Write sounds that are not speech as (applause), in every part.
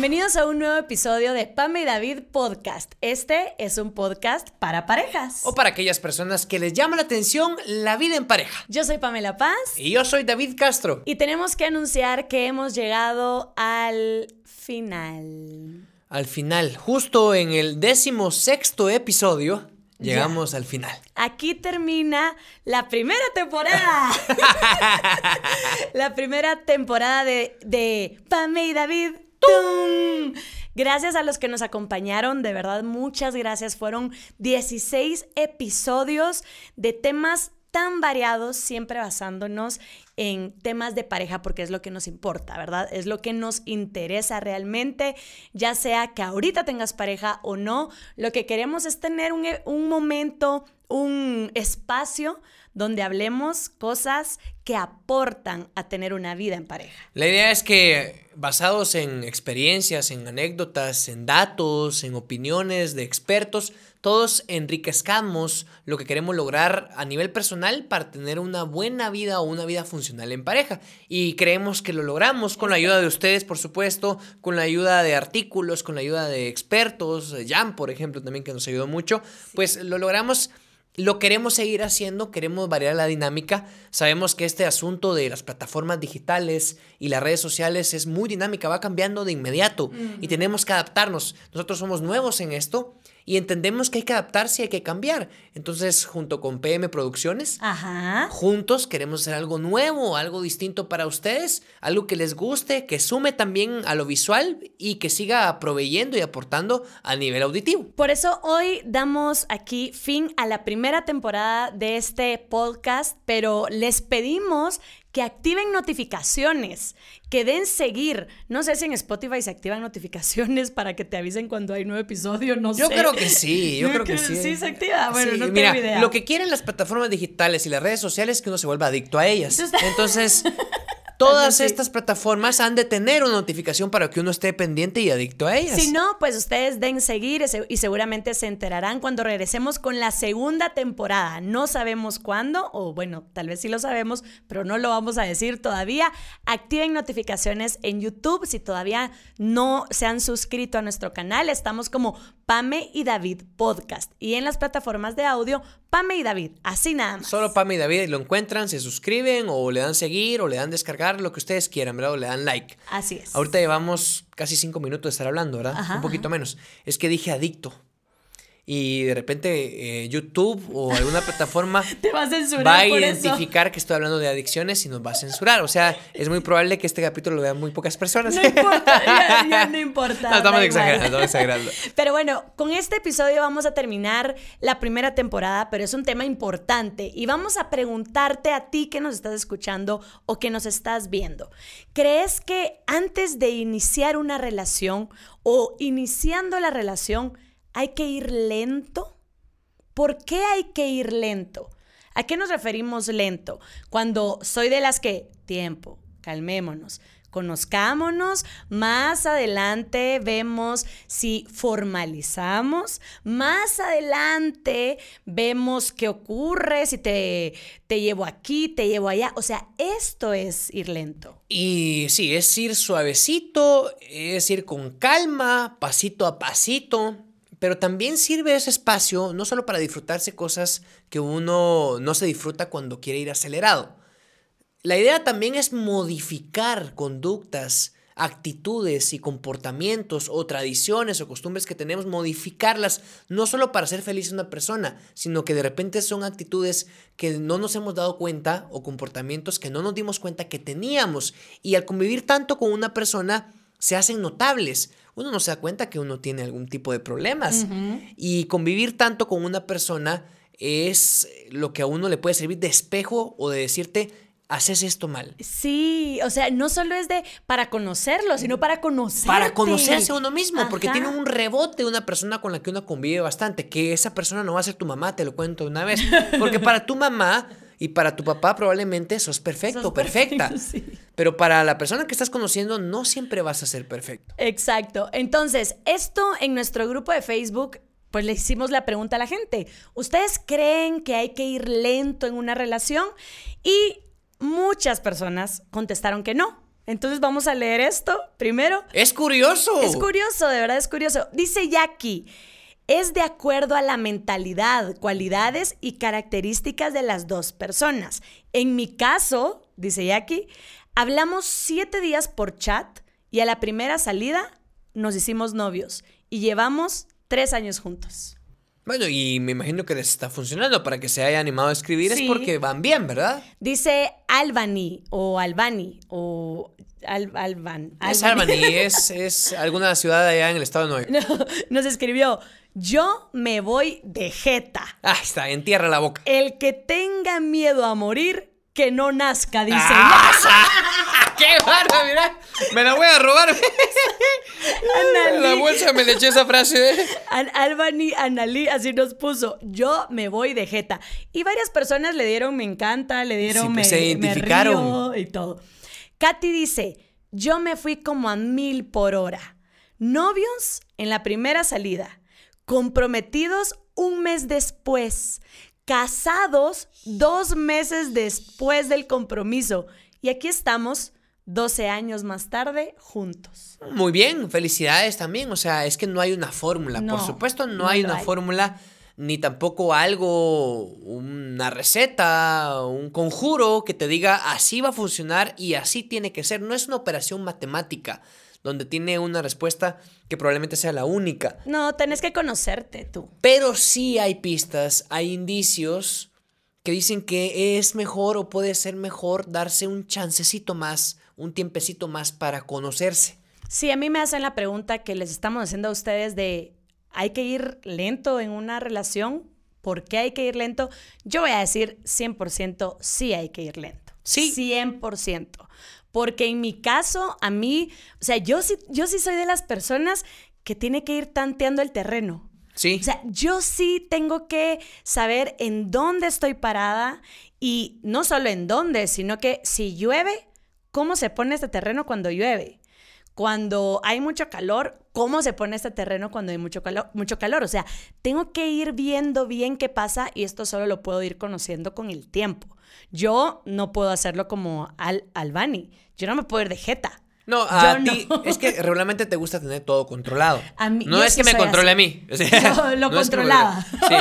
Bienvenidos a un nuevo episodio de Pame y David Podcast. Este es un podcast para parejas. O para aquellas personas que les llama la atención la vida en pareja. Yo soy Pamela Paz. Y yo soy David Castro. Y tenemos que anunciar que hemos llegado al final. Al final, justo en el décimo sexto episodio, llegamos al final. Aquí termina la primera temporada. (laughs) (laughs) la primera temporada de, de Pame y David ¡Tum! Gracias a los que nos acompañaron, de verdad, muchas gracias. Fueron 16 episodios de temas tan variados, siempre basándonos en temas de pareja, porque es lo que nos importa, ¿verdad? Es lo que nos interesa realmente, ya sea que ahorita tengas pareja o no, lo que queremos es tener un, un momento, un espacio donde hablemos cosas que aportan a tener una vida en pareja. La idea es que basados en experiencias, en anécdotas, en datos, en opiniones de expertos, todos enriquezcamos lo que queremos lograr a nivel personal para tener una buena vida o una vida funcional en pareja. Y creemos que lo logramos con la ayuda de ustedes, por supuesto, con la ayuda de artículos, con la ayuda de expertos, Jan, por ejemplo, también que nos ayudó mucho, pues lo logramos lo queremos seguir haciendo, queremos variar la dinámica. Sabemos que este asunto de las plataformas digitales y las redes sociales es muy dinámica, va cambiando de inmediato y tenemos que adaptarnos. Nosotros somos nuevos en esto y entendemos que hay que adaptarse y hay que cambiar. Entonces, junto con PM Producciones, juntos queremos hacer algo nuevo, algo distinto para ustedes, algo que les guste, que sume también a lo visual y que siga proveyendo y aportando a nivel auditivo. Por eso hoy damos aquí fin a la primera temporada de este podcast, pero les pedimos que activen notificaciones, que den seguir. No sé si en Spotify se activan notificaciones (laughs) para que te avisen cuando hay nuevo episodio, no yo sé. Yo creo que sí, yo creo que, (laughs) sí. Sí se activa, bueno, no mira, tengo idea. Lo que quieren las plataformas digitales y las redes sociales es que uno se vuelva adicto a ellas. Entonces, (laughs) Todas estas plataformas han de tener una notificación para que uno esté pendiente y adicto a ellas. Si no, pues ustedes den seguir y seguramente se enterarán cuando regresemos con la segunda temporada. No sabemos cuándo, o bueno, tal vez sí lo sabemos, pero no lo vamos a decir todavía. Activen notificaciones en YouTube si todavía no se han suscrito a nuestro canal. Estamos como Pame y David Podcast. Y en las plataformas de audio, Pame y David, así nada más. Solo Pame y David lo encuentran, se suscriben o le dan seguir o le dan descargar, lo que ustedes quieran, ¿verdad? O le dan like. Así es. Ahorita llevamos casi cinco minutos de estar hablando, ¿verdad? Un poquito menos. Es que dije adicto y de repente eh, YouTube o alguna (laughs) plataforma Te va a, censurar va a identificar que estoy hablando de adicciones y nos va a censurar. O sea, es muy probable que este capítulo lo vean muy pocas personas. No importa, (laughs) ya, no importa. No, estamos exagerando, estamos exagerando. (laughs) Pero bueno, con este episodio vamos a terminar la primera temporada, pero es un tema importante y vamos a preguntarte a ti que nos estás escuchando o que nos estás viendo. ¿Crees que antes de iniciar una relación o iniciando la relación, hay que ir lento. ¿Por qué hay que ir lento? ¿A qué nos referimos lento? Cuando soy de las que, tiempo, calmémonos, conozcámonos, más adelante vemos si formalizamos, más adelante vemos qué ocurre, si te, te llevo aquí, te llevo allá, o sea, esto es ir lento. Y sí, es ir suavecito, es ir con calma, pasito a pasito pero también sirve ese espacio no solo para disfrutarse cosas que uno no se disfruta cuando quiere ir acelerado. La idea también es modificar conductas, actitudes y comportamientos o tradiciones o costumbres que tenemos, modificarlas no solo para hacer feliz a una persona, sino que de repente son actitudes que no nos hemos dado cuenta o comportamientos que no nos dimos cuenta que teníamos. Y al convivir tanto con una persona, se hacen notables uno no se da cuenta que uno tiene algún tipo de problemas. Y convivir tanto con una persona es lo que a uno le puede servir de espejo o de decirte, haces esto mal. Sí, o sea, no solo es de para conocerlo, sino para conocerse. Para conocerse a uno mismo, porque tiene un rebote de una persona con la que uno convive bastante, que esa persona no va a ser tu mamá, te lo cuento una vez. Porque (laughs) para tu mamá y para tu papá probablemente sos perfecto, perfecta. (laughs) Pero para la persona que estás conociendo no siempre vas a ser perfecto. Exacto. Entonces, esto en nuestro grupo de Facebook pues le hicimos la pregunta a la gente. ¿Ustedes creen que hay que ir lento en una relación? Y muchas personas contestaron que no. Entonces vamos a leer esto primero. Es curioso. Es curioso, de verdad es curioso. Dice Jackie, es de acuerdo a la mentalidad, cualidades y características de las dos personas. En mi caso, dice Jackie, hablamos siete días por chat y a la primera salida nos hicimos novios y llevamos tres años juntos. Bueno, y me imagino que les está funcionando para que se haya animado a escribir es porque van bien, ¿verdad? Dice Albany o Albany o Alban. Es Albany, (laughs) es, es alguna ciudad allá en el estado de Nueva York. (laughs) nos escribió, yo me voy de jeta. Ah, está, entierra la boca. El que tenga miedo a morir, que no nazca, dice. Ah, (laughs) ¡Qué barba, mira! Me la voy a robar. (laughs) la bolsa me le eché esa frase. Albany Analí así nos puso, yo me voy de jeta. Y varias personas le dieron me encanta, le dieron pues me, se identificaron. y todo. Katy dice, yo me fui como a mil por hora. Novios en la primera salida. Comprometidos un mes después. Casados dos meses después del compromiso. Y aquí estamos 12 años más tarde, juntos. Muy bien, felicidades también. O sea, es que no hay una fórmula. Por supuesto, no, hay una fórmula, ni tampoco algo, una receta, un conjuro que te diga así va a funcionar y así tiene que ser. No es una operación matemática donde tiene una respuesta que probablemente sea la única. No, tenés que conocerte tú. Pero sí hay pistas, hay indicios que dicen que es mejor o puede ser mejor darse un chancecito más un tiempecito más para conocerse. Sí, a mí me hacen la pregunta que les estamos haciendo a ustedes de, ¿hay que ir lento en una relación? ¿Por qué hay que ir lento? Yo voy a decir 100% sí hay que ir lento. Sí. 100%. Porque en mi caso, a mí, o sea, yo sí, yo sí soy de las personas que tiene que ir tanteando el terreno. Sí. O sea, yo sí tengo que saber en dónde estoy parada y no solo en dónde, sino que si llueve, cómo se pone este terreno cuando llueve. Cuando hay mucho calor, cómo se pone este terreno cuando hay mucho calor, mucho calor. O sea, tengo que ir viendo bien qué pasa y esto solo lo puedo ir conociendo con el tiempo. Yo no puedo hacerlo como Al Albani. Yo no me puedo ir de jeta. No, a ti es que (laughs) regularmente te gusta tener todo controlado. no es que me controle a mí. lo controlaba. sí.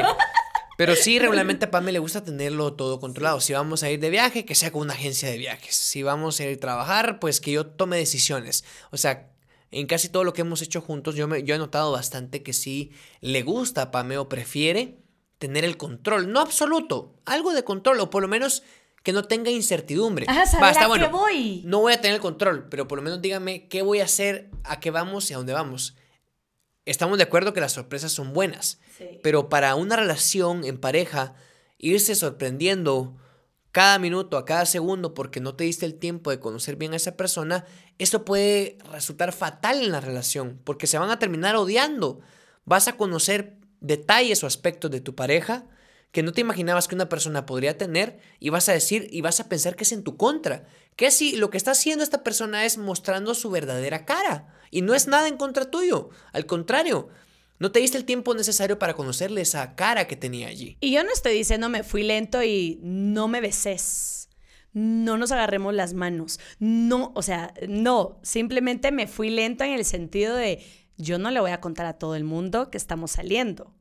Pero sí, regularmente a Pame le gusta tenerlo todo controlado. Si vamos a ir de viaje, que sea con una agencia de viajes. Si vamos a ir a trabajar, pues que yo tome decisiones. O sea, en casi todo lo que hemos hecho juntos, yo, me, yo he notado bastante que sí le gusta a Pame o prefiere tener el control. No absoluto, algo de control, o por lo menos que no tenga incertidumbre. Basta, bueno, voy. No voy a tener el control, pero por lo menos dígame qué voy a hacer, a qué vamos y a dónde vamos estamos de acuerdo que las sorpresas son buenas, pero para una relación en pareja, irse sorprendiendo cada minuto, a cada segundo, porque no te diste el tiempo de conocer bien a esa persona, eso puede resultar fatal en la relación, porque se van a terminar odiando. Vas a conocer detalles o aspectos de tu pareja que no te imaginabas que una persona podría tener y vas a decir y vas a pensar que es en tu contra. Que si lo que está haciendo esta persona es mostrando su verdadera cara y no es nada en contra tuyo, al contrario, no te diste el tiempo necesario para conocerle esa cara que tenía allí. Y yo no estoy diciendo me fui lento y no me beses. No nos agarremos las manos. No, o sea, no, simplemente me fui lento en el sentido de yo no le voy a contar a todo el mundo que estamos saliendo.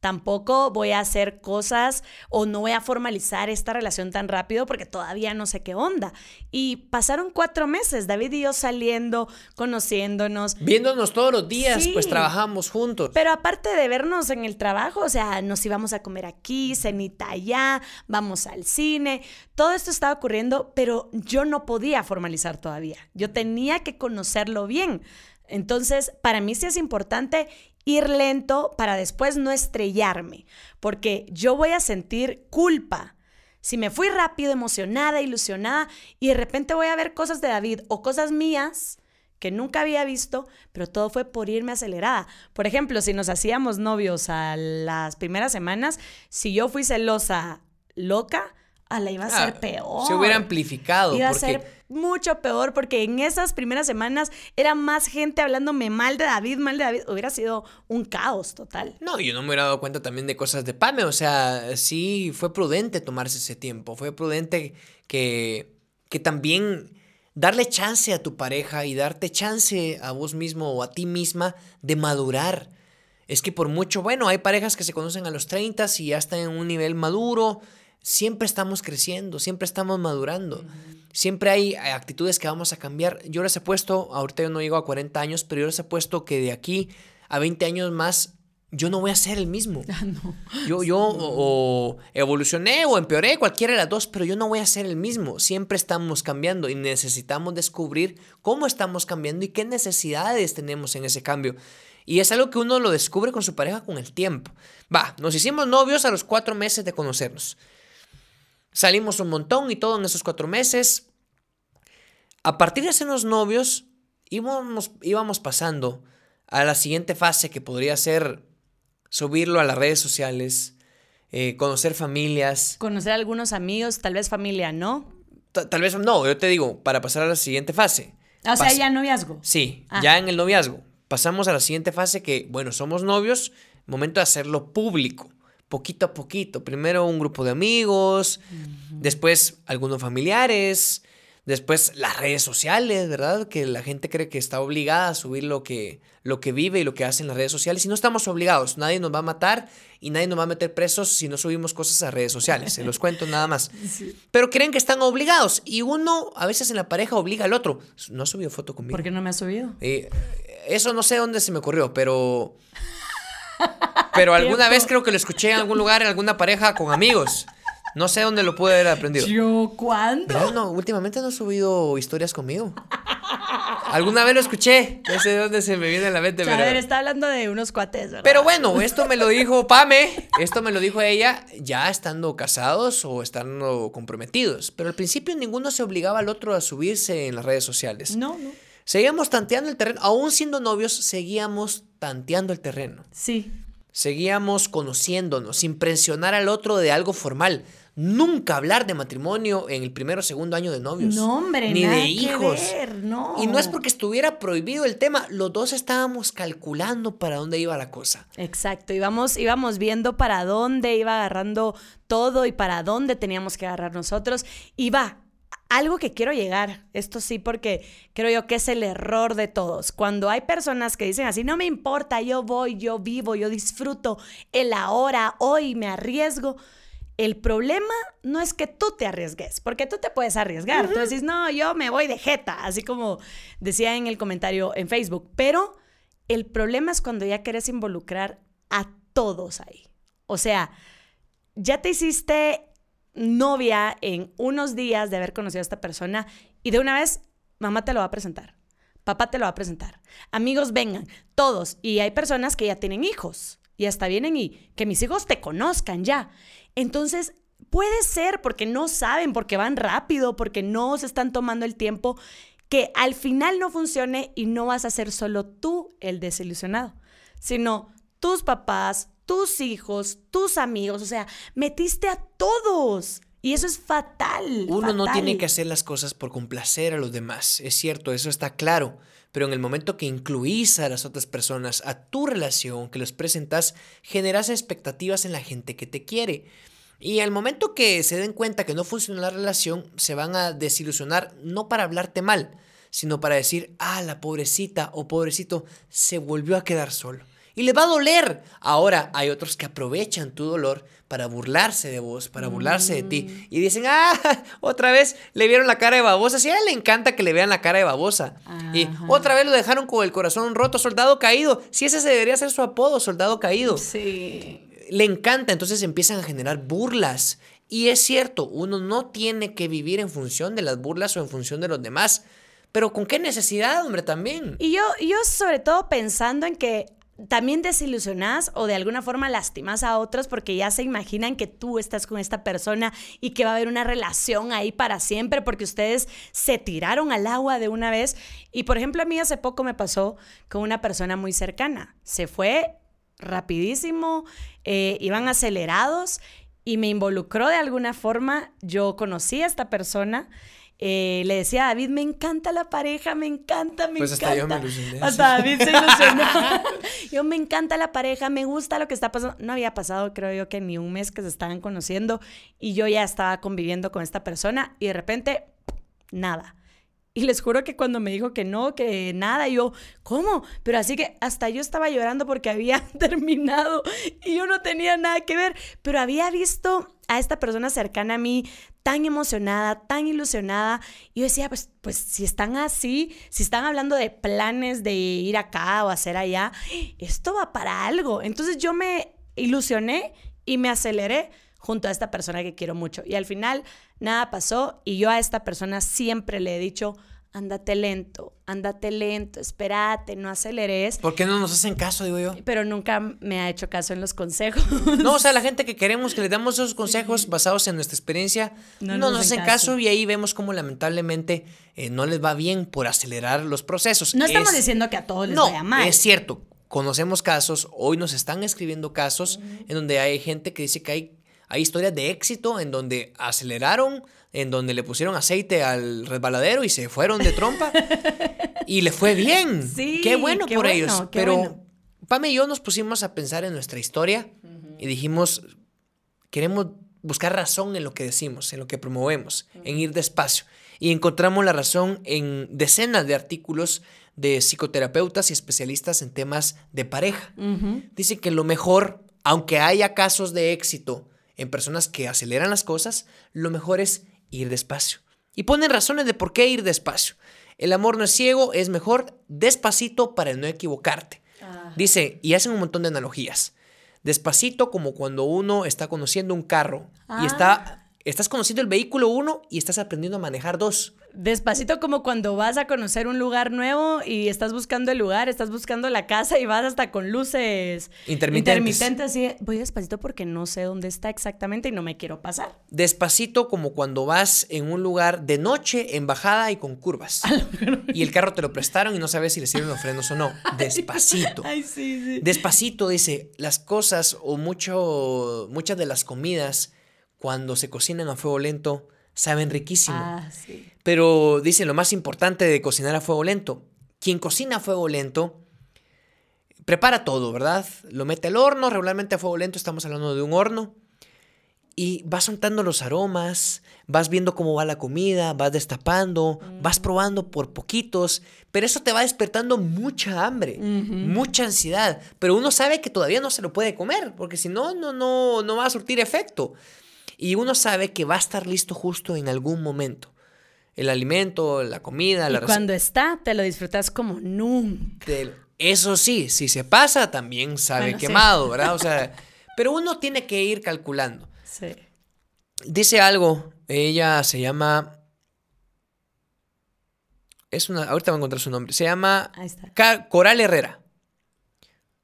Tampoco voy a hacer cosas o no voy a formalizar esta relación tan rápido porque todavía no sé qué onda. Y pasaron cuatro meses, David y yo saliendo, conociéndonos. Viéndonos todos los días, pues trabajamos juntos. Pero aparte de vernos en el trabajo, o sea, nos íbamos a comer aquí, cenita allá, vamos al cine. Todo esto estaba ocurriendo, pero yo no podía formalizar todavía. Yo tenía que conocerlo bien. Entonces, para mí sí es importante ir lento para después no estrellarme, porque yo voy a sentir culpa. Si me fui rápido, emocionada, ilusionada, y de repente voy a ver cosas de David o cosas mías que nunca había visto, pero todo fue por irme acelerada. Por ejemplo, si nos hacíamos novios a las primeras semanas, si yo fui celosa loca, a la iba a ser ah, peor. Se hubiera amplificado. Iba a ser mucho peor porque en esas primeras semanas era más gente hablándome mal de David, mal de David. Hubiera sido un caos total. No, yo no me hubiera dado cuenta también de cosas de Pame. O sea, sí fue prudente tomarse ese tiempo. Fue prudente que, que también darle chance a tu pareja y darte chance a vos mismo o a ti misma de madurar. Es que por mucho, bueno, hay parejas que se conocen a los 30 y ya están en un nivel maduro, siempre estamos creciendo, siempre estamos madurando. Siempre hay actitudes que vamos a cambiar. Yo les he puesto, ahorita yo no llego a 40 años, pero yo les he puesto que de aquí a 20 años más yo no voy a ser el mismo. (laughs) Ah, no. Yo, yo o, evolucioné o empeoré, cualquiera de las dos, pero yo no voy a ser el mismo. Siempre estamos cambiando y necesitamos descubrir cómo estamos cambiando y qué necesidades tenemos en ese cambio. Y es algo que uno lo descubre con su pareja con el tiempo. Va, nos hicimos novios a los cuatro meses de conocernos. Salimos un montón y todo en esos cuatro meses. A partir de los novios, íbamos, íbamos pasando a la siguiente fase que podría ser subirlo a las redes sociales, eh, conocer familias. Conocer a algunos amigos, tal vez familia, ¿no? tal vez no, yo te digo, para pasar a la siguiente fase. O sea, ya noviazgo. Sí, ah. ya en el noviazgo. Pasamos a la siguiente fase que, bueno, somos novios, momento de hacerlo público, poquito a poquito. Primero un grupo de amigos, después algunos familiares, Después las redes sociales, ¿verdad? Que la gente cree que está obligada a subir lo que, lo que vive y lo que hace en las redes sociales. Y no estamos obligados. Nadie nos va a matar y nadie nos va a meter presos si no subimos cosas a redes sociales. Se los (laughs) cuento nada más. Pero creen que están obligados. Y uno a veces en la pareja obliga al otro. No ha subido foto conmigo. ¿Por qué no me ha subido? Eh, eso no sé dónde se me ocurrió, pero... (laughs) Pero alguna vez creo que lo escuché en algún lugar, en alguna pareja con amigos. No sé dónde lo pude haber aprendido. ¿Yo cuándo? No, últimamente no he subido historias conmigo. Alguna vez lo escuché. No sé de dónde se me viene a la mente. A ver, está hablando de unos cuates, ¿verdad? Pero bueno, esto me lo dijo Pame. Esto me lo dijo ella ya estando casados o estando comprometidos. Pero al principio ninguno se obligaba al otro a subirse en las redes sociales. No, no. Seguíamos tanteando el terreno. Aún siendo novios, seguíamos tanteando el terreno. Sí. Seguíamos conociéndonos sin presionar al otro de algo formal nunca hablar de matrimonio en el primero o segundo año de novios. No, hombre, ni de hijos. no. Y no es porque estuviera prohibido el tema, los dos estábamos calculando para dónde iba la cosa. Exacto, íbamos, íbamos viendo para dónde iba agarrando todo y para dónde teníamos que agarrar nosotros. Y va, algo que quiero llegar, esto sí, porque creo yo que es el error de todos. Cuando hay personas que dicen así, no me importa, yo voy, yo vivo, yo disfruto el ahora, hoy me arriesgo el problema no es que tú te arriesgues, porque tú te puedes arriesgar. Tú decís, no, yo me voy de jeta, así como decía en el comentario en Facebook. Pero el problema es cuando ya quieres involucrar a todos ahí. O sea, ya te hiciste novia en unos días de haber conocido a esta persona y de una vez mamá te lo va a presentar, papá te lo va a presentar, amigos vengan, todos. Y hay personas que ya tienen hijos y hasta vienen y que mis hijos te conozcan ya. Entonces, puede ser porque no saben, porque van rápido, porque no se están tomando el tiempo, que al final no funcione y no vas a ser solo tú el desilusionado, sino tus papás, tus hijos, tus amigos, o sea, metiste a todos. Y eso es fatal. Uno no tiene que hacer las cosas por complacer a los demás, es cierto, eso está claro. Pero en el momento que incluís a las otras personas a tu relación, que los presentas, generas expectativas en la gente que te quiere. Y al momento que se den cuenta que no funciona la relación, se van a desilusionar no para hablarte mal, sino para decir, ah, la pobrecita o pobrecito se volvió a quedar solo. Y le va a doler. Ahora hay otros que aprovechan tu dolor para burlarse de vos, para burlarse de ti. Mm. Y dicen, ah, (laughs) otra vez le vieron la cara de babosa. Si a él le encanta que le vean la cara de babosa. Y otra vez lo dejaron con el corazón roto, soldado caído. Si ese se debería ser su apodo, soldado caído. Sí. Le encanta, entonces empiezan a generar burlas. Y es cierto, uno no tiene que vivir en función de las burlas o en función de los demás. Pero ¿con qué necesidad, hombre, también? Y yo, yo sobre todo pensando en que también desilusionás o de alguna forma lastimas a otros porque ya se imaginan que tú estás con esta persona y que va a haber una relación ahí para siempre porque ustedes se tiraron al agua de una vez. Y por ejemplo, a mí hace poco me pasó con una persona muy cercana. Se fue rapidísimo, eh, iban acelerados y me involucró de alguna forma. Yo conocí a esta persona eh, le decía a David, me encanta la pareja, me encanta, me pues encanta. hasta yo me ilusioné. Hasta David se ilusionó. (laughs) yo me encanta la pareja, me gusta lo que está pasando. No había pasado, creo yo, que ni un mes que se estaban conociendo y yo ya estaba conviviendo con esta persona y de repente, nada. Y les juro que cuando me dijo que no, que nada, yo, ¿cómo? Pero así que hasta yo estaba llorando porque había (laughs) terminado y yo no tenía nada que ver, pero había visto a esta persona cercana a mí tan emocionada, tan ilusionada. Y yo decía, pues, pues si están así, si están hablando de planes de ir acá o hacer allá, esto va para algo. Entonces yo me ilusioné y me aceleré junto a esta persona que quiero mucho. Y al final nada pasó y yo a esta persona siempre le he dicho, ándate lento, ándate lento, espérate, no aceleres. ¿Por qué no nos hacen caso, digo yo? Pero nunca me ha hecho caso en los consejos. No, o sea, la (laughs) gente que queremos que le damos esos consejos basados en nuestra experiencia, no, nos, hacen caso. y ahí vemos cómo lamentablemente eh, no les va bien por acelerar los procesos. No estamos diciendo que a todos les vaya mal. Es cierto, conocemos casos, hoy nos están escribiendo casos en donde hay gente que dice que hay, hay historias de éxito en donde aceleraron en donde le pusieron aceite al resbaladero y se fueron de trompa (laughs) y le fue bien. Sí, qué bueno por ellos. Pero Pame y yo nos pusimos a pensar en nuestra historia y dijimos, queremos buscar razón en lo que decimos, en lo que promovemos, en ir despacio. Y encontramos la razón en decenas de artículos de psicoterapeutas y especialistas en temas de pareja. Dice que lo mejor, aunque haya casos de éxito en personas que aceleran las cosas, lo mejor es ir despacio. Y ponen razones de por qué ir despacio. El amor no es ciego, es mejor despacito para no equivocarte. Dice, y hacen un montón de analogías. Despacito como cuando uno está conociendo un carro y está, ah. Estás conociendo el vehículo uno y estás aprendiendo a manejar dos. Despacito como cuando vas a conocer un lugar nuevo y estás buscando el lugar, estás buscando la casa y vas hasta con luces intermitentes. intermitentes. voy despacito porque no sé dónde está exactamente y no me quiero pasar. Despacito como cuando vas en un lugar de noche, en bajada y con curvas. (laughs) y el carro te lo prestaron y no sabes si le sirven los frenos o no. (laughs) Despacito. Ay, sí, sí. Despacito dice, las cosas o mucho, muchas de las comidas cuando se cocinan a fuego lento saben riquísimo. Ah, sí. Pero dice lo más importante de cocinar a fuego lento. Quien cocina a fuego lento prepara todo, ¿verdad? Lo mete al horno, regularmente a fuego lento estamos hablando de un horno. Y vas soltando los aromas, vas viendo cómo va la comida, vas destapando, vas probando por poquitos, pero eso te va despertando mucha hambre, mucha ansiedad, pero uno sabe que todavía no se lo puede comer, porque si no, no, no, no va a surtir efecto. Y uno sabe que va a estar listo justo en algún momento. El alimento, la comida, y la cuando está, te lo disfrutas como nunca. Eso sí, si se pasa, también sabe quemado, ¿verdad? O sea, (laughs) pero uno tiene que ir calculando. Sí. Dice algo, ella se llama... Es una, ahorita voy a encontrar su nombre. Se llama Coral Herrera.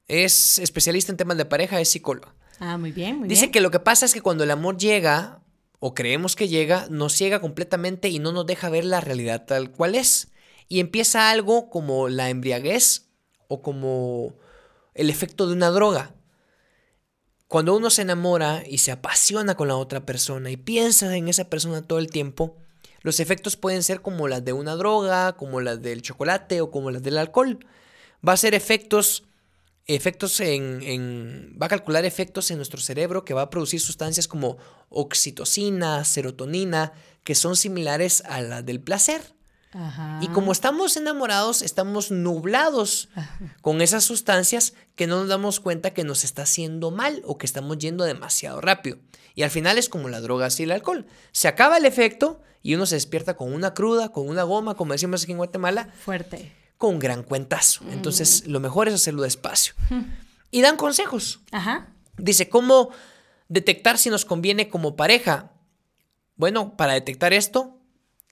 Es especialista en temas de pareja, es psicóloga. Ah, muy bien, muy Dice bien. que lo que pasa es que cuando el amor llega, o creemos que llega, nos ciega completamente y no nos deja ver la realidad tal cual es. Y empieza algo como la embriaguez o como el efecto de una droga. Cuando uno se enamora y se apasiona con la otra persona y piensa en esa persona todo el tiempo, los efectos pueden ser como las de una droga, como las del chocolate o como las del alcohol. Va a ser efectos efectos en, va a calcular efectos en nuestro cerebro que va a producir sustancias como oxitocina, serotonina, que son similares a las del placer. Y como estamos enamorados, estamos nublados (laughs) con esas sustancias que no nos damos cuenta que nos está haciendo mal o que estamos yendo demasiado rápido. Y al final es como la droga y el alcohol. Se acaba el efecto y uno se despierta con una cruda, con una goma, como decimos aquí en Guatemala. Fuerte con un gran cuentazo. Entonces, lo mejor es hacerlo despacio. Y dan consejos. Ajá. Dice, ¿cómo detectar si nos conviene como pareja? Bueno, para detectar esto,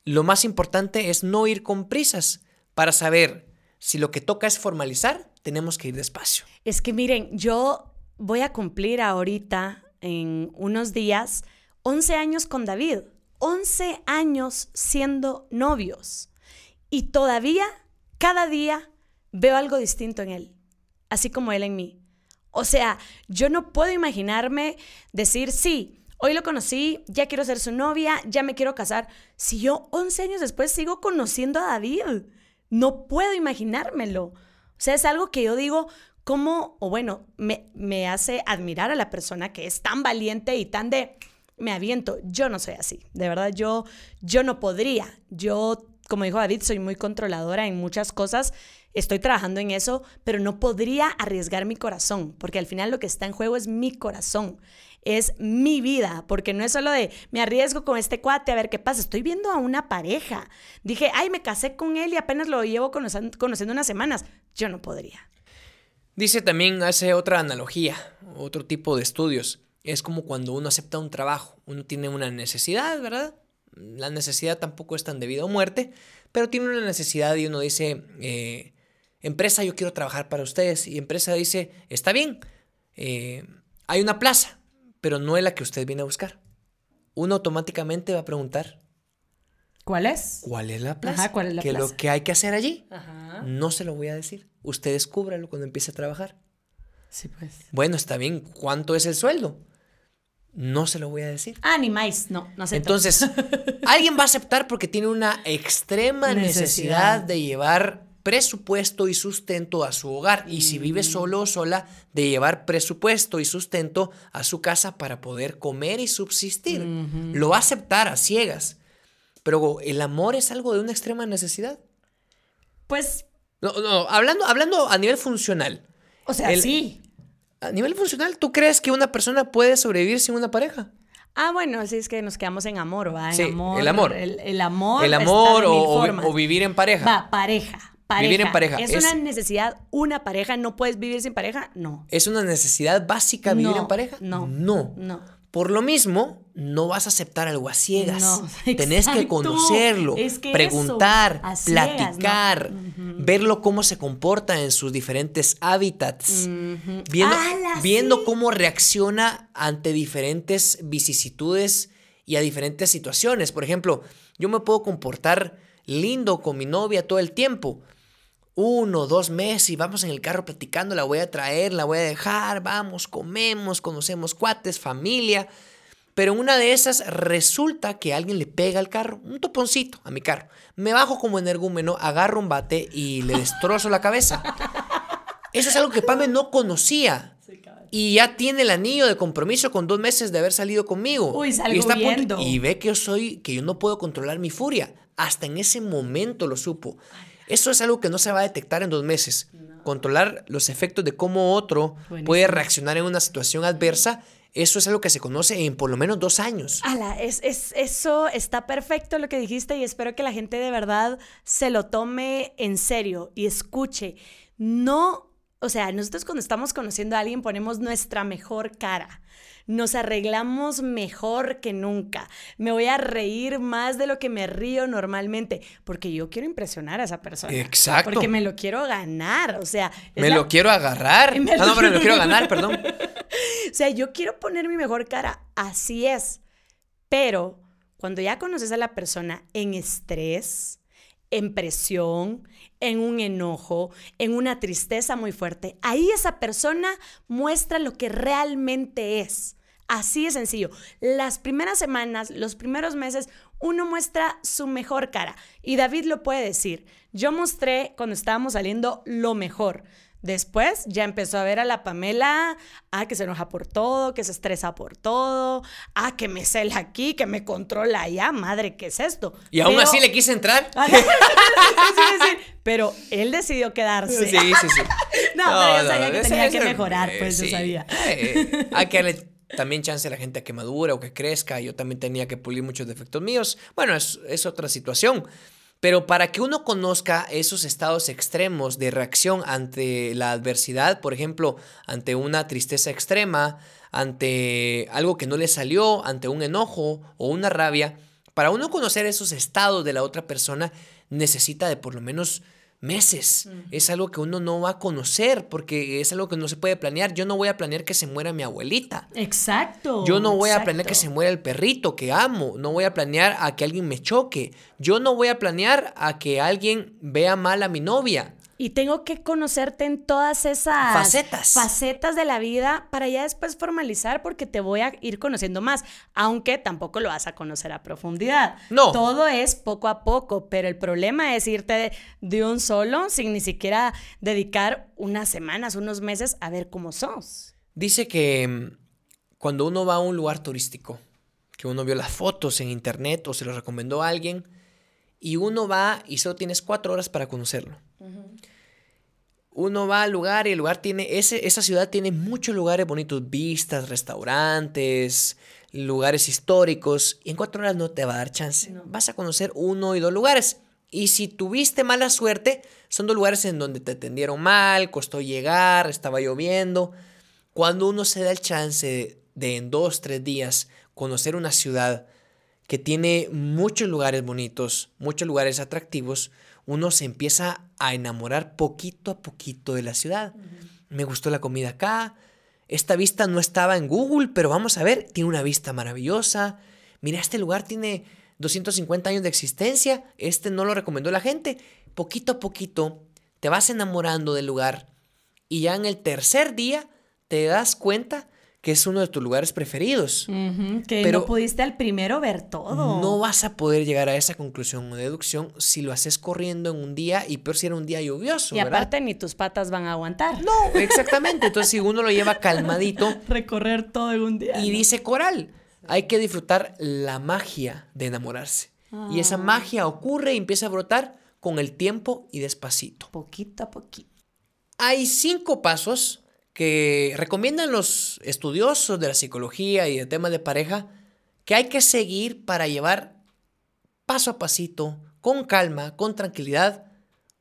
lo más importante es no ir con prisas. Para saber si lo que toca es formalizar, tenemos que ir despacio. Es que miren, yo voy a cumplir ahorita, en unos días, 11 años con David. 11 años siendo novios. Y todavía cada día veo algo distinto en él, así como él en mí. O sea, yo no puedo imaginarme decir, sí, hoy lo conocí, ya quiero ser su novia, ya me quiero casar. Si yo 11 años después sigo conociendo a David, no puedo imaginármelo. O sea, es algo que yo digo, ¿cómo? O bueno, me, me hace admirar a la persona que es tan valiente y tan de, me aviento. Yo no soy así, de verdad, yo, yo no podría. Yo como dijo David, soy muy controladora en muchas cosas. Estoy trabajando en eso, pero no podría arriesgar mi corazón, porque al final lo que está en juego es mi corazón, es mi vida, porque no es solo de me arriesgo con este cuate a ver qué pasa. Estoy viendo a una pareja. Dije, ay, me casé con él y apenas lo llevo conociendo, unas semanas. Yo no podría. Dice también, hace otra analogía, otro tipo de estudios. Es como cuando uno acepta un trabajo, uno tiene una necesidad, ¿verdad? La necesidad tampoco es tan debido a muerte, pero tiene una necesidad y uno dice, eh, empresa, yo quiero trabajar para ustedes. Y empresa dice, está bien, eh, hay una plaza, pero no es la que usted viene a buscar. Uno automáticamente va a preguntar, ¿Cuál es? ¿Cuál es la plaza? Ajá, ¿cuál es la ¿Qué es plaza? lo que hay que hacer allí? Ajá. No se lo voy a decir. Usted descúbralo cuando empiece a trabajar. Sí, pues. Bueno, está bien. ¿Cuánto es el sueldo? No se lo voy a decir. Ah, ni más. No, no sé. Entonces, (laughs) alguien va a aceptar porque tiene una extrema necesidad, Necesidad. de llevar presupuesto y sustento a su hogar. Y si vive solo o sola, de llevar presupuesto y sustento a su casa para poder comer y subsistir. Lo va a aceptar a ciegas. Pero el amor es algo de una extrema necesidad. Pues, No, no, hablando, hablando a nivel funcional. o sea, El- sí. A nivel funcional, ¿tú crees que una persona puede sobrevivir sin una pareja? Ah, bueno, así es que nos quedamos en amor, ¿va? En Sí, amor, el amor. El, el amor. el amor o, vivir en pareja. Va, pareja. pareja. Vivir en pareja, ¿Es, es- una necesidad una pareja? ¿No puedes vivir sin pareja? No. ¿Es una necesidad básica vivir No, en pareja? no, No. no. Por lo mismo, no vas a aceptar algo a ciegas. No, (laughs) Tenés que conocerlo, Es que preguntar, eso, a ciegas, ¿no? platicar, verlo cómo se comporta en sus diferentes hábitats, viendo, ¡Hala, viendo sí! cómo reacciona ante diferentes vicisitudes y a diferentes situaciones. Por ejemplo, yo me puedo comportar lindo con mi novia todo el tiempo, uno, dos meses y vamos en el carro platicando, la voy a traer, la voy a dejar, vamos, comemos, conocemos cuates, familia. Pero en una de esas resulta que alguien le pega al carro, un toponcito a mi carro. Me bajo como energúmeno, agarro un bate y le (laughs) destrozo la cabeza. Eso es algo que Pame no conocía. Y ya tiene el anillo de compromiso con dos meses de haber salido conmigo. Uy, salgo y está y ve que yo soy, que yo no puedo controlar mi furia. Hasta en ese momento lo supo. Eso es algo que no se va a detectar en dos meses. Controlar los efectos de cómo otro Buenísimo. puede reaccionar en una situación adversa, eso es algo que se conoce en por lo menos dos años. Ala, es, es, eso está perfecto lo que dijiste y espero que la gente de verdad se lo tome en serio y escuche. No, o sea, nosotros cuando estamos conociendo a alguien ponemos nuestra mejor cara. Nos arreglamos mejor que nunca. Me voy a reír más de lo que me río normalmente, porque yo quiero impresionar a esa persona. Exacto. Porque me lo quiero ganar, o sea... Me la- lo quiero agarrar. Me No, pero me lo quiero (laughs) ganar, perdón. O sea, yo quiero poner mi mejor cara, así es. Pero cuando ya conoces a la persona en estrés, en presión, en un enojo, en una tristeza muy fuerte, ahí esa persona muestra lo que realmente es. Así de sencillo. Las primeras semanas, los primeros meses, uno muestra su mejor cara. Y David lo puede decir. Yo mostré cuando estábamos saliendo lo mejor. Después ya empezó a ver a la Pamela, ah, que se enoja por todo, que se estresa por todo, ah, que me cela aquí, que me controla allá, madre, ¿qué es esto? Y aún Pero- así le quise entrar. (laughs) Pero él decidió quedarse. Sí, sí, sí. (laughs) No, pero yo sabía que tenía que mejorar, eh, pues yo sí. sabía. Eh, hay que darle también chance a la gente a que madure o que crezca. Yo también tenía que pulir muchos defectos míos. Bueno, es, es otra situación. Pero para que uno conozca esos estados extremos de reacción ante la adversidad, por ejemplo, ante una tristeza extrema, ante algo que no le salió, ante un enojo o una rabia, para uno conocer esos estados de la otra persona necesita de por lo menos meses. Es algo que uno no va a conocer porque es algo que no se puede planear. Yo no voy a planear que se muera mi abuelita. Exacto. Yo no voy a planear que se muera el perrito que amo. No voy a planear a que alguien me choque. Yo no voy a planear a que alguien vea mal a mi novia. Y tengo que conocerte en todas esas Facetas. facetas de la vida para ya después formalizar porque te voy a ir conociendo más, aunque tampoco lo vas a conocer a profundidad. No. Todo es poco a poco, pero el problema es irte de, de un solo sin ni siquiera dedicar unas semanas, unos meses a ver cómo sos. Dice que mm, cuando uno va a un lugar turístico, que uno vio las fotos en internet o se lo recomendó a alguien, y uno va y solo tienes cuatro horas para conocerlo. Uno va al lugar y el lugar tiene, ese, esa ciudad tiene muchos lugares bonitos, vistas, restaurantes, lugares históricos, y en cuatro horas no te va a dar chance. Vas a conocer uno y dos lugares. Y si tuviste mala suerte, son dos lugares en donde te atendieron mal, costó llegar, estaba lloviendo. Cuando uno se da el chance de en dos, tres días conocer una ciudad que tiene muchos lugares bonitos, muchos lugares atractivos, uno se empieza a enamorar poquito a poquito de la ciudad. Me gustó la comida acá. Esta vista no estaba en Google, pero vamos a ver, tiene una vista maravillosa. Mira, este lugar tiene 250 años de existencia. Este no lo recomendó la gente. Poquito a poquito te vas enamorando del lugar y ya en el tercer día te das cuenta que es uno de tus lugares preferidos. que pero no pudiste al primero ver todo. No vas a poder llegar a esa conclusión o deducción si lo haces corriendo en un día y peor si era un día lluvioso. Y aparte ni tus patas van a aguantar. No, exactamente. Entonces si uno lo lleva calmadito. (laughs) Recorrer todo en un día. Y dice Coral, hay que disfrutar la magia de enamorarse. Y esa ah. magia ocurre y empieza a brotar con el tiempo y despacito. Poquito a poquito. Hay cinco pasos que recomiendan los estudiosos de la psicología y de temas de pareja que hay que seguir para llevar paso a pasito, con calma, con tranquilidad,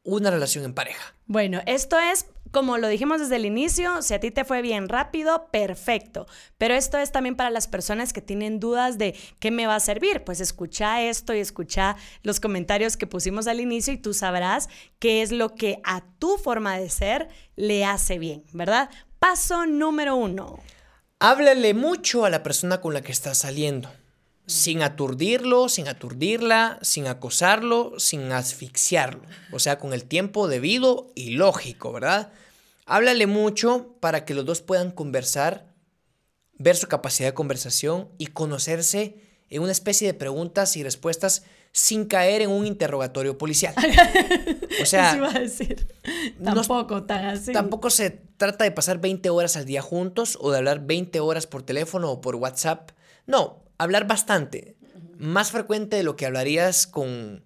una relación en pareja. Bueno, esto es como lo dijimos desde el inicio, si a ti te fue bien rápido, perfecto. Pero esto es también para las personas que tienen dudas de qué me va a servir. Pues escucha esto y escucha los comentarios que pusimos al inicio y tú sabrás qué es lo que a tu forma de ser le hace bien, ¿verdad? Paso número uno. Háblale mucho a la persona con la que estás saliendo sin aturdirlo, sin aturdirla, sin acosarlo, sin asfixiarlo. O sea, con el tiempo debido y lógico, ¿verdad? Háblale mucho para que los dos puedan conversar, ver su capacidad de conversación y conocerse en una especie de preguntas y respuestas sin caer en un interrogatorio policial. (laughs) O sea, iba a decir. Tampoco tan así. Tampoco se trata de pasar 20 horas al día juntos o de hablar 20 horas por teléfono o por WhatsApp. No, hablar bastante, más frecuente de lo que hablarías con,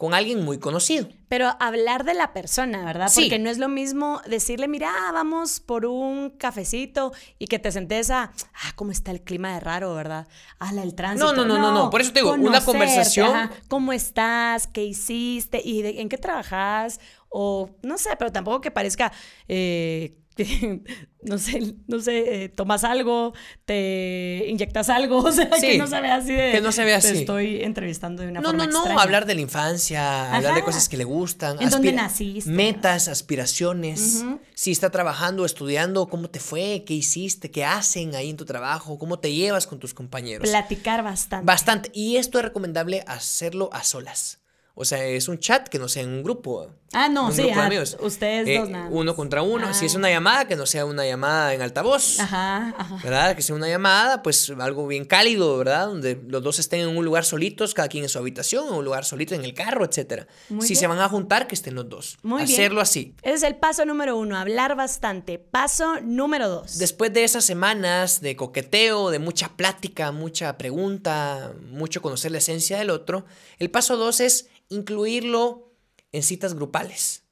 con alguien muy conocido. Pero hablar de la persona, ¿verdad? Porque no es lo mismo decirle, mira, vamos por un cafecito y que te sentes a, ah, cómo está el clima de raro, ¿verdad? Ah, el tránsito. No, no, no, no, no, por eso te digo, una conversación. ¿Cómo estás? ¿Qué hiciste? ¿Y en qué trabajas? O no sé, pero tampoco que parezca eh, (laughs) no sé, no sé, eh, tomas algo, te inyectas algo, (laughs) o sea, que no se vea así de... Que no se vea así. Te estoy entrevistando de una no, forma No, no, no, hablar de la infancia, hablar de cosas que le gustan. ¿En dónde naciste? Metas, aspiraciones. Si está trabajando, estudiando, cómo te fue, qué hiciste, qué hacen ahí en tu trabajo, cómo te llevas con tus compañeros. Platicar bastante. Bastante. Y esto es recomendable hacerlo a solas. O sea, es un chat que no sea en un grupo. Ah, no, sí, ah, ustedes eh, dos nada. Uno contra uno. Si es ah. una llamada, que no sea una llamada en altavoz. Ajá, ajá. ¿Verdad? Que sea una llamada, pues algo bien cálido, ¿verdad? Donde los dos estén en un lugar solitos, cada quien en su habitación, en un lugar solito en el carro, etc. si se van a juntar, que estén los dos. Muy Hacerlo así. Ese es el paso número uno, hablar bastante. Paso número dos. Después de esas semanas de coqueteo, de mucha plática, mucha pregunta, mucho conocer la esencia del otro, el paso dos es incluirlo en citas grupales.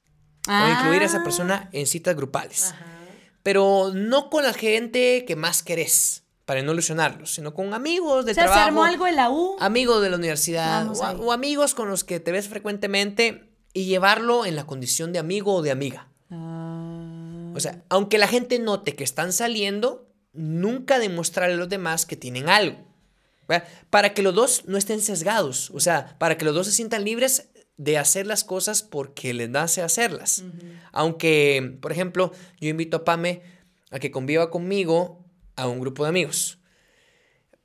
O incluir a esa persona ah. en citas grupales. Pero no con la gente que más querés, para no ilusionarlos, sino con amigos de o sea, trabajo. ¿Se armó algo en la U? Amigos de la universidad o, amigos con los que te ves frecuentemente y llevarlo en la condición de amigo o de amiga. Ah. O sea, aunque la gente note que están saliendo, nunca demostrarle a los demás que tienen algo. Para que los dos no estén sesgados, o sea, para que los dos se sientan libres de hacer las cosas porque les nace hacerlas. Aunque, por ejemplo, yo invito a Pame a que conviva conmigo a un grupo de amigos.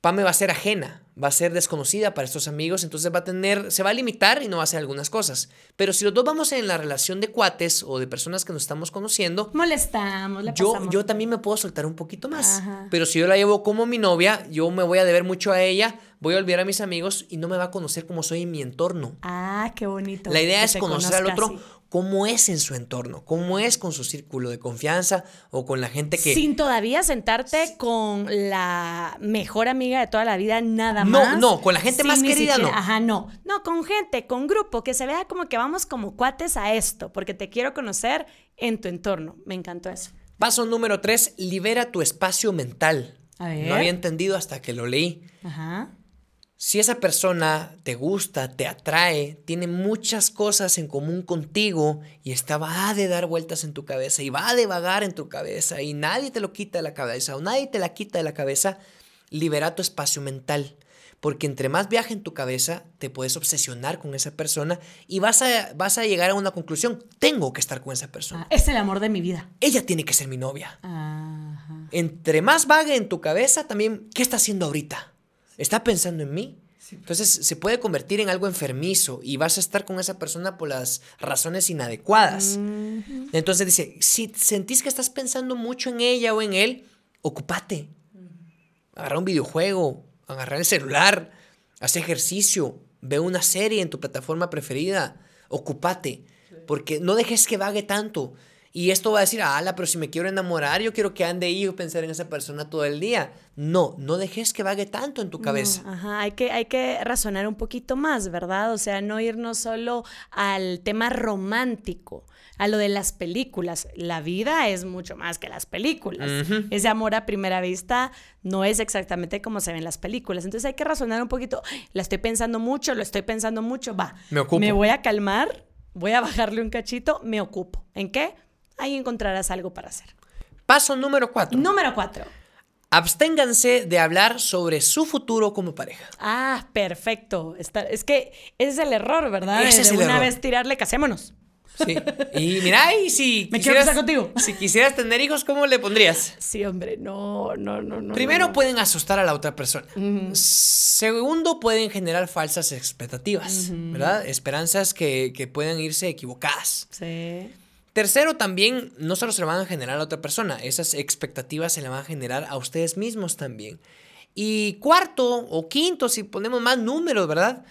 Pame va a ser ajena va a ser desconocida para estos amigos, entonces va a tener, se va a limitar y no va a hacer algunas cosas. Pero si los dos vamos en la relación de cuates o de personas que nos estamos conociendo, molestamos, la yo, yo también me puedo soltar un poquito más. Pero si yo la llevo como mi novia, yo me voy a deber mucho a ella, voy a olvidar a mis amigos y no me va a conocer como soy en mi entorno. Ah, qué bonito. La idea es conocer al otro cómo es en su entorno, cómo es con su círculo de confianza o con la gente que... Sin todavía sentarte con la mejor amiga de toda la vida, nada más. No, no, con la gente más querida no. Ajá, no. No, con gente, con grupo, que se vea como que vamos como cuates a esto, porque te quiero conocer en tu entorno. Me encantó eso. Paso número tres, libera tu espacio mental. A ver. No había entendido hasta que lo leí. Ajá. Si esa persona te gusta, te atrae, tiene muchas cosas en común contigo y está va de dar vueltas en tu cabeza y va a devagar en tu cabeza y nadie te lo quita de la cabeza o nadie te la quita de la cabeza, libera tu espacio mental. Porque entre más viaje en tu cabeza, te puedes obsesionar con esa persona y vas a, vas a llegar a una conclusión. Tengo que estar con esa persona. Ah, es el amor de mi vida. Ella tiene que ser mi novia. Ajá. Entre más vague en tu cabeza, también, ¿qué está haciendo ahorita? ¿Está pensando en mí? Entonces se puede convertir en algo enfermizo y vas a estar con esa persona por las razones inadecuadas. Entonces dice, si sentís que estás pensando mucho en ella o en él, ocúpate. Agarra un videojuego, agarra el celular, haz ejercicio, ve una serie en tu plataforma preferida, ocúpate, porque no dejes que vague tanto. Y esto va a decir, ala, pero si me quiero enamorar, yo quiero que ande ahí y pensar en esa persona todo el día. No, no dejes que vague tanto en tu cabeza. No, ajá, hay que, hay que razonar un poquito más, ¿verdad? O sea, no irnos solo al tema romántico, a lo de las películas. La vida es mucho más que las películas. Ese amor a primera vista no es exactamente como se ven las películas. Entonces hay que razonar un poquito. "Ay, La estoy pensando mucho, lo estoy pensando mucho. Va, Me ocupo. me voy a calmar, voy a bajarle un cachito, me ocupo. ¿En qué? Ahí encontrarás algo para hacer. Paso número cuatro. Número cuatro. Absténganse de hablar sobre su futuro como pareja. Ah, perfecto. Está- es que ese es el error, ¿verdad? Ese de es el una error. vez tirarle, casémonos. Sí. Y mira, y si (laughs) Me quiero quisieras, contigo. si quisieras tener hijos, ¿cómo le pondrías? Sí, hombre, no, no, no, no. Primero no. pueden asustar a la otra persona. Segundo, pueden generar falsas expectativas, ¿verdad? Esperanzas que, que puedan irse equivocadas. Sí. Tercero, también no solo se lo van a generar a otra persona, esas expectativas se le van a generar a ustedes mismos también. Y cuarto o quinto, si ponemos más números, ¿verdad?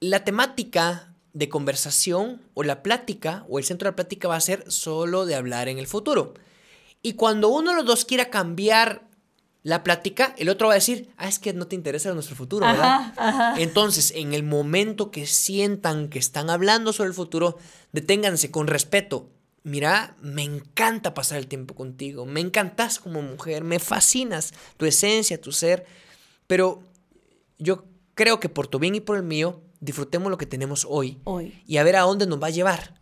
La temática de conversación o la plática o el centro de la plática va a ser solo de hablar en el futuro. Y cuando uno de los dos quiera cambiar la plática, el otro va a decir, ah, es que no te interesa nuestro futuro, ¿verdad? Ajá, ajá. Entonces, en el momento que sientan que están hablando sobre el futuro, deténganse con respeto. Mira, me encanta pasar el tiempo contigo, me encantas como mujer, me fascinas, tu esencia, tu ser, pero yo creo que por tu bien y por el mío, disfrutemos lo que tenemos hoy Hoy. y a ver a dónde nos va a llevar.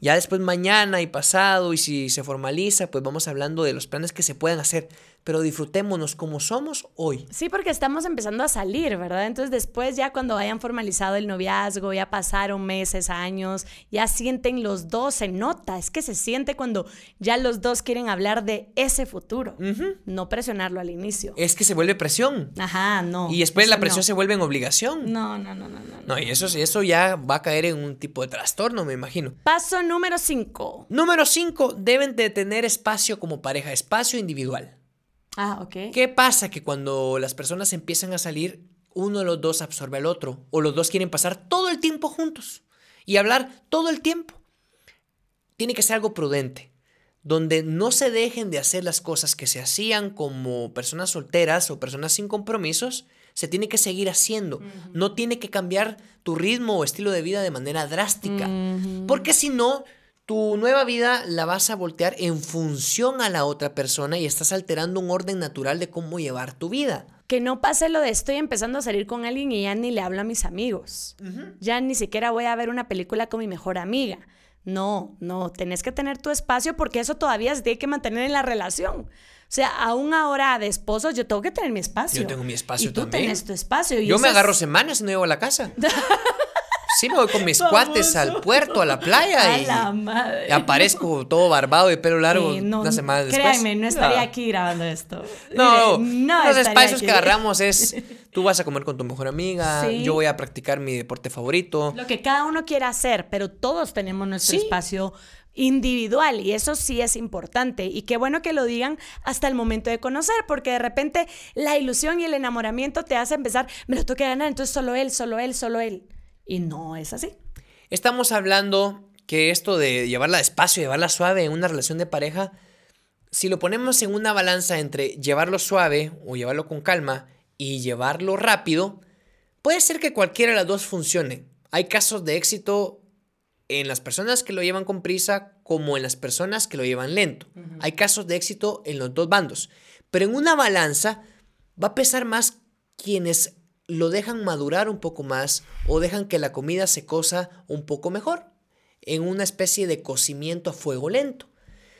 Ya después mañana y pasado y si se formaliza, pues vamos hablando de los planes que se pueden hacer, pero disfrutémonos como somos hoy. Sí, porque estamos empezando a salir, ¿verdad? Entonces después ya cuando hayan formalizado el noviazgo, ya pasaron meses, años, ya sienten los dos, se nota, es que se siente cuando ya los dos quieren hablar de ese futuro, no presionarlo al inicio. Es que se vuelve presión. Ajá, no. Y después la presión no. se vuelve en obligación. No, no, no, no, no. No, y eso, eso ya va a caer en un tipo de trastorno, me imagino. Paso número 5. Número 5, deben de tener espacio como pareja, espacio individual. Ah, ok. ¿Qué pasa? Que cuando las personas empiezan a salir, uno de los dos absorbe al otro, o los dos quieren pasar todo el tiempo juntos y hablar todo el tiempo. Tiene que ser algo prudente, donde no se dejen de hacer las cosas que se hacían como personas solteras o personas sin compromisos, se tiene que seguir haciendo. No tiene que cambiar tu ritmo o estilo de vida de manera drástica, porque si no, tu nueva vida la vas a voltear en función a la otra persona y estás alterando un orden natural de cómo llevar tu vida. Que no pase lo de estoy empezando a salir con alguien y ya ni le hablo a mis amigos. Ya ni siquiera voy a ver una película con mi mejor amiga. No, no, tenés que tener tu espacio porque eso todavía se tiene que mantener en la relación. O sea, aún ahora de esposos yo tengo que tener mi espacio. Yo tengo mi espacio y tú también. tenés tu espacio. y Yo me es- agarro semanas y no llego a la casa. (laughs) Sí, me voy con mis Famoso. cuates al puerto, a la playa A y la madre. y aparezco todo barbado y pelo largo no, una semana después. Créanme, no estaría No. aquí grabando esto. No, no los espacios aquí. que agarramos es (laughs) tú vas a comer con tu mejor amiga, Sí. yo voy a practicar mi deporte favorito. Lo que cada uno quiera hacer, pero todos tenemos nuestro Sí. espacio individual y eso sí es importante y qué bueno que lo digan hasta el momento de conocer porque de repente la ilusión y el enamoramiento te hace empezar, me lo tengo que ganar, entonces solo él, solo él, solo él y no es así. Estamos hablando que esto de llevarla despacio, llevarla suave en una relación de pareja, si lo ponemos en una balanza entre llevarlo suave o llevarlo con calma y llevarlo rápido, puede ser que cualquiera de las dos funcione. Hay casos de éxito en las personas que lo llevan con prisa como en las personas que lo llevan lento. Hay casos de éxito en los dos bandos. Pero en una balanza va a pesar más quienes lo dejan madurar un poco más o dejan que la comida se cosa un poco mejor en una especie de cocimiento a fuego lento.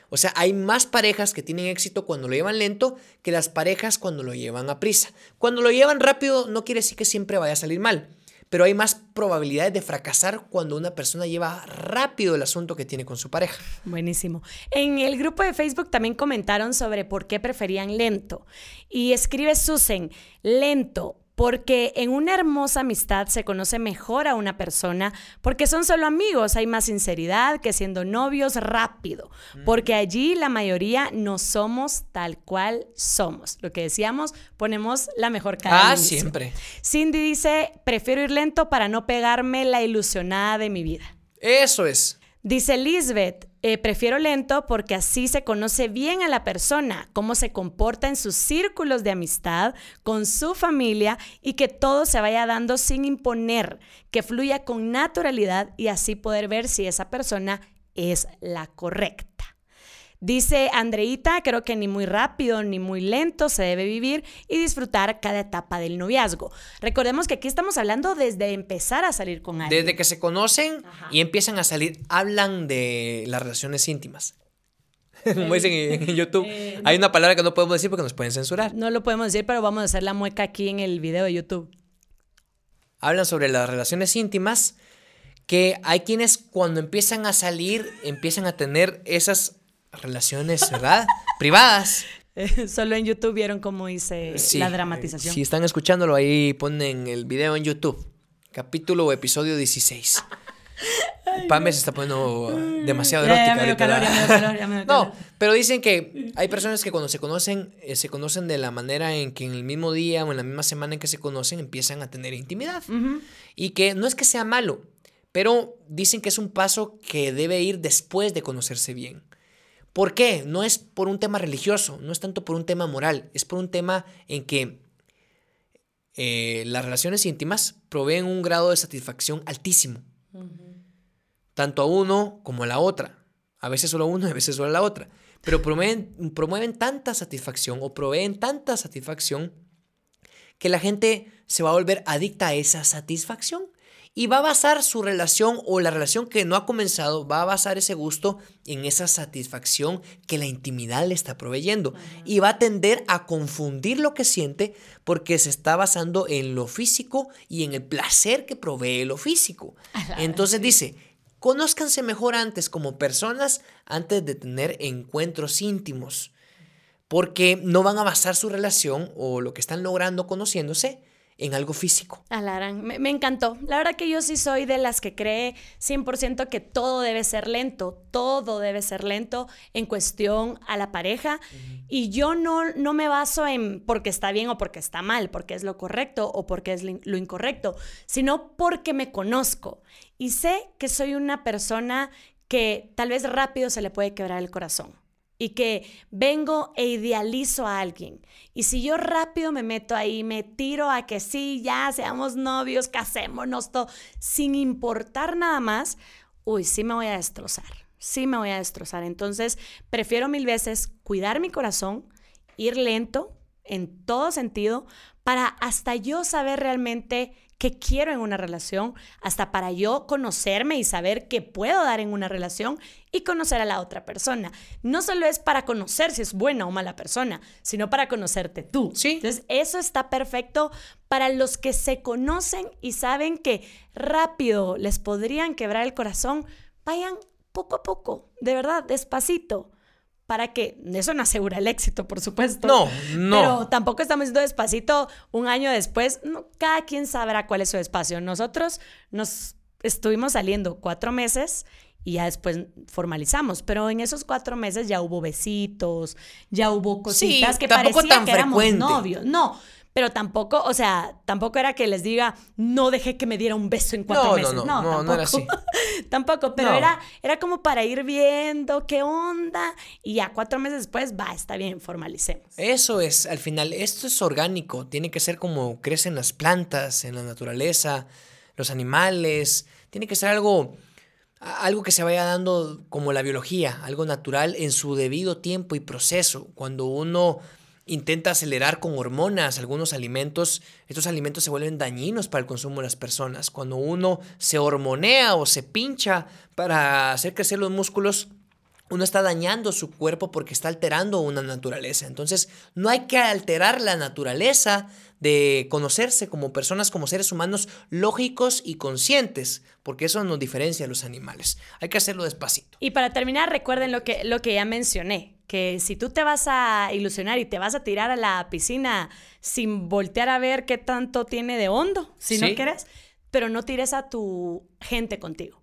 O sea, hay más parejas que tienen éxito cuando lo llevan lento que las parejas cuando lo llevan a prisa. Cuando lo llevan rápido no quiere decir que siempre vaya a salir mal, pero hay más probabilidades de fracasar cuando una persona lleva rápido el asunto que tiene con su pareja. Buenísimo. En el grupo de Facebook también comentaron sobre por qué preferían lento. Y escribe Susan, lento, porque en una hermosa amistad se conoce mejor a una persona porque son solo amigos, hay más sinceridad que siendo novios rápido, porque allí la mayoría no somos tal cual somos. Lo que decíamos, ponemos la mejor cara. Ah, siempre. Cindy dice, prefiero ir lento para no pegarme la ilusionada de mi vida. Eso es. Dice Lisbeth, eh, prefiero lento porque así se conoce bien a la persona, cómo se comporta en sus círculos de amistad, con su familia y que todo se vaya dando sin imponer, que fluya con naturalidad y así poder ver si esa persona es la correcta. Dice Andreita, creo que ni muy rápido ni muy lento se debe vivir y disfrutar cada etapa del noviazgo. Recordemos que aquí estamos hablando desde empezar a salir con alguien. Desde que se conocen y empiezan a salir, hablan de las relaciones íntimas. (laughs) Como dicen en, YouTube, eh, hay una palabra que no podemos decir porque nos pueden censurar. No lo podemos decir, pero vamos a hacer la mueca aquí en el video de YouTube. Hablan sobre las relaciones íntimas, que hay quienes cuando empiezan a salir, empiezan a tener esas relaciones, ¿verdad? (laughs) Privadas. (laughs) Solo en YouTube vieron cómo hice la dramatización. Si están escuchándolo ahí, ponen el video en YouTube. Capítulo o episodio 16. Pame se está poniendo demasiado erótica. (laughs) no, pero dicen que hay personas que cuando se conocen, eh, se conocen de la manera en que en el mismo día o en la misma semana en que se conocen empiezan a tener intimidad. Y que no es que sea malo, pero dicen que es un paso que debe ir después de conocerse bien. ¿Por qué? No es por un tema religioso, no es tanto por un tema moral, es por un tema en que eh, las relaciones íntimas proveen un grado de satisfacción altísimo, tanto a uno como a la otra. A veces solo a uno y a veces solo a la otra. Pero promueven, promueven tanta satisfacción o proveen tanta satisfacción que la gente se va a volver adicta a esa satisfacción y va a basar su relación o la relación que no ha comenzado, va a basar ese gusto en esa satisfacción que la intimidad le está proveyendo. Y va a tender a confundir lo que siente porque se está basando en lo físico y en el placer que provee lo físico. (laughs) Entonces dice, conózcanse mejor antes como personas antes de tener encuentros íntimos. Porque no van a basar su relación o lo que están logrando conociéndose en algo físico. Alarán, me, me, encantó. La verdad que yo sí soy de las que cree 100% que todo debe ser lento, todo debe ser lento en cuestión a la pareja. Y yo no, no me baso en porque está bien o porque está mal, porque es lo correcto o porque es lo incorrecto, sino porque me conozco y sé que soy una persona que tal vez rápido se le puede quebrar el corazón y que vengo e idealizo a alguien. Y si yo rápido me meto ahí, me tiro a que sí, ya seamos novios, casémonos, todo, sin importar nada más, uy, sí me voy a destrozar, sí me voy a destrozar. Entonces, prefiero mil veces cuidar mi corazón, ir lento en todo sentido, para hasta yo saber realmente qué quiero en una relación, hasta para yo conocerme y saber qué puedo dar en una relación y conocer a la otra persona. No solo es para conocer si es buena o mala persona, sino para conocerte tú. Sí. Entonces, eso está perfecto para los que se conocen y saben que rápido les podrían quebrar el corazón. Vayan poco a poco, de verdad, despacito para que eso no asegura el éxito, por supuesto. No, no. Pero tampoco estamos yendo despacito un año después. No, cada quien sabrá cuál es su espacio. Nosotros nos estuvimos saliendo cuatro meses y ya después formalizamos. Pero en esos cuatro meses ya hubo besitos, ya hubo cositas que parecían que éramos novios. No, pero tampoco, o sea, tampoco era que les diga, no dejé que me diera un beso en cuatro No, meses. no, No, no, tampoco. no era así. (laughs) tampoco, pero No. era, era como para ir viendo qué onda y ya cuatro meses después, va, está bien, formalicemos. Eso es, al final, esto es orgánico, tiene que ser como crecen las plantas, en la naturaleza, los animales, tiene que ser algo, algo que se vaya dando como la biología, algo natural en su debido tiempo y proceso. Cuando uno intenta acelerar con hormonas algunos alimentos, estos alimentos se vuelven dañinos para el consumo de las personas. Cuando uno se hormonea o se pincha para hacer crecer los músculos, uno está dañando su cuerpo porque está alterando una naturaleza. Entonces, no hay que alterar la naturaleza de conocerse como personas, como seres humanos lógicos y conscientes, porque eso nos diferencia a los animales. Hay que hacerlo despacito. Y para terminar, recuerden lo que, lo que ya mencioné, que si tú te vas a ilusionar y te vas a tirar a la piscina sin voltear a ver qué tanto tiene de hondo, si no quieres, pero no tires a tu gente contigo.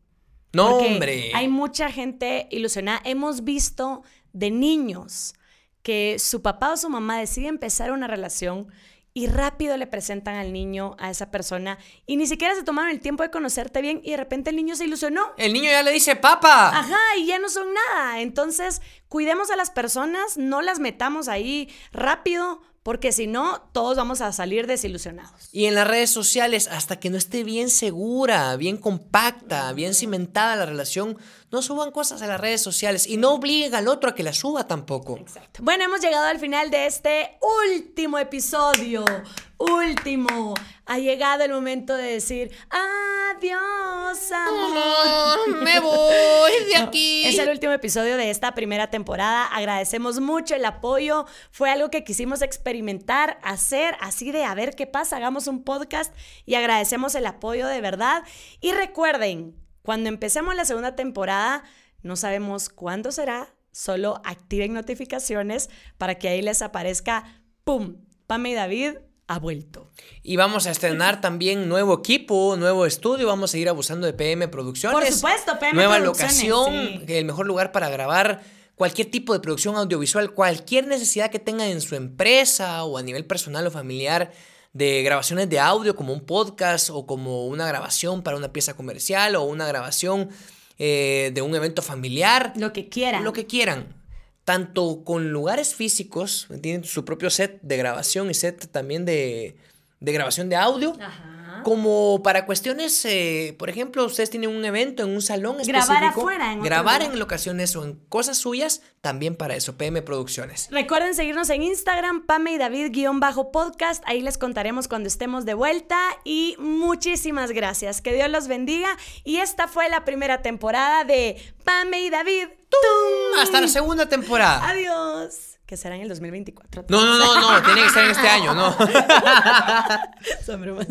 No, Porque hombre. Hay mucha gente ilusionada. Hemos visto de niños que su papá o su mamá decide empezar una relación y rápido le presentan al niño a esa persona y ni siquiera se tomaron el tiempo de conocerte bien y de repente el niño se ilusionó. El niño ya le dice, papa. Ajá, y ya no son nada. Entonces, cuidemos a las personas, no las metamos ahí rápido, porque si no, todos vamos a salir desilusionados. Y en las redes sociales, hasta que no esté bien segura, bien compacta, bien cimentada la relación, no suban cosas a las redes sociales y no obliguen al otro a que la suba tampoco. Exacto. Bueno, hemos llegado al final de este último episodio. Último. Ha llegado el momento de decir adiós, amor. me voy de (laughs) aquí. Es el último episodio de esta primera temporada. Agradecemos mucho el apoyo. Fue algo que quisimos experimentar, hacer así de a ver qué pasa. Hagamos un podcast y agradecemos el apoyo de verdad. Y recuerden, cuando empecemos la segunda temporada, no sabemos cuándo será. Solo activen notificaciones para que ahí les aparezca, ¡pum! Pame y David ha vuelto. Y vamos a estrenar también nuevo equipo, nuevo estudio. Vamos a seguir abusando de PM Producciones. Por supuesto, PM Nueva Producciones, locación, sí. el mejor lugar para grabar cualquier tipo de producción audiovisual, cualquier necesidad que tengan en su empresa o a nivel personal o familiar de grabaciones de audio como un podcast o como una grabación para una pieza comercial o una grabación eh, de un evento familiar. Lo que quieran. Lo que quieran. Tanto con lugares físicos, tienen su propio set de grabación y set también de, de grabación de audio. Ajá. Como para cuestiones, eh, por ejemplo, ustedes tienen un evento en un salón Grabar específico. afuera, en Grabar en locaciones o en cosas suyas, también para eso, PM Producciones. Recuerden seguirnos en Instagram, Pame y David-podcast. Ahí les contaremos cuando estemos de vuelta. Y muchísimas gracias. Que Dios los bendiga. Y esta fue la primera temporada de Pame y David. ¡Tum! Hasta la segunda temporada. Adiós que será en el 2024. No, no, no, no, tiene que ser en este año, no. (laughs) Son bromas.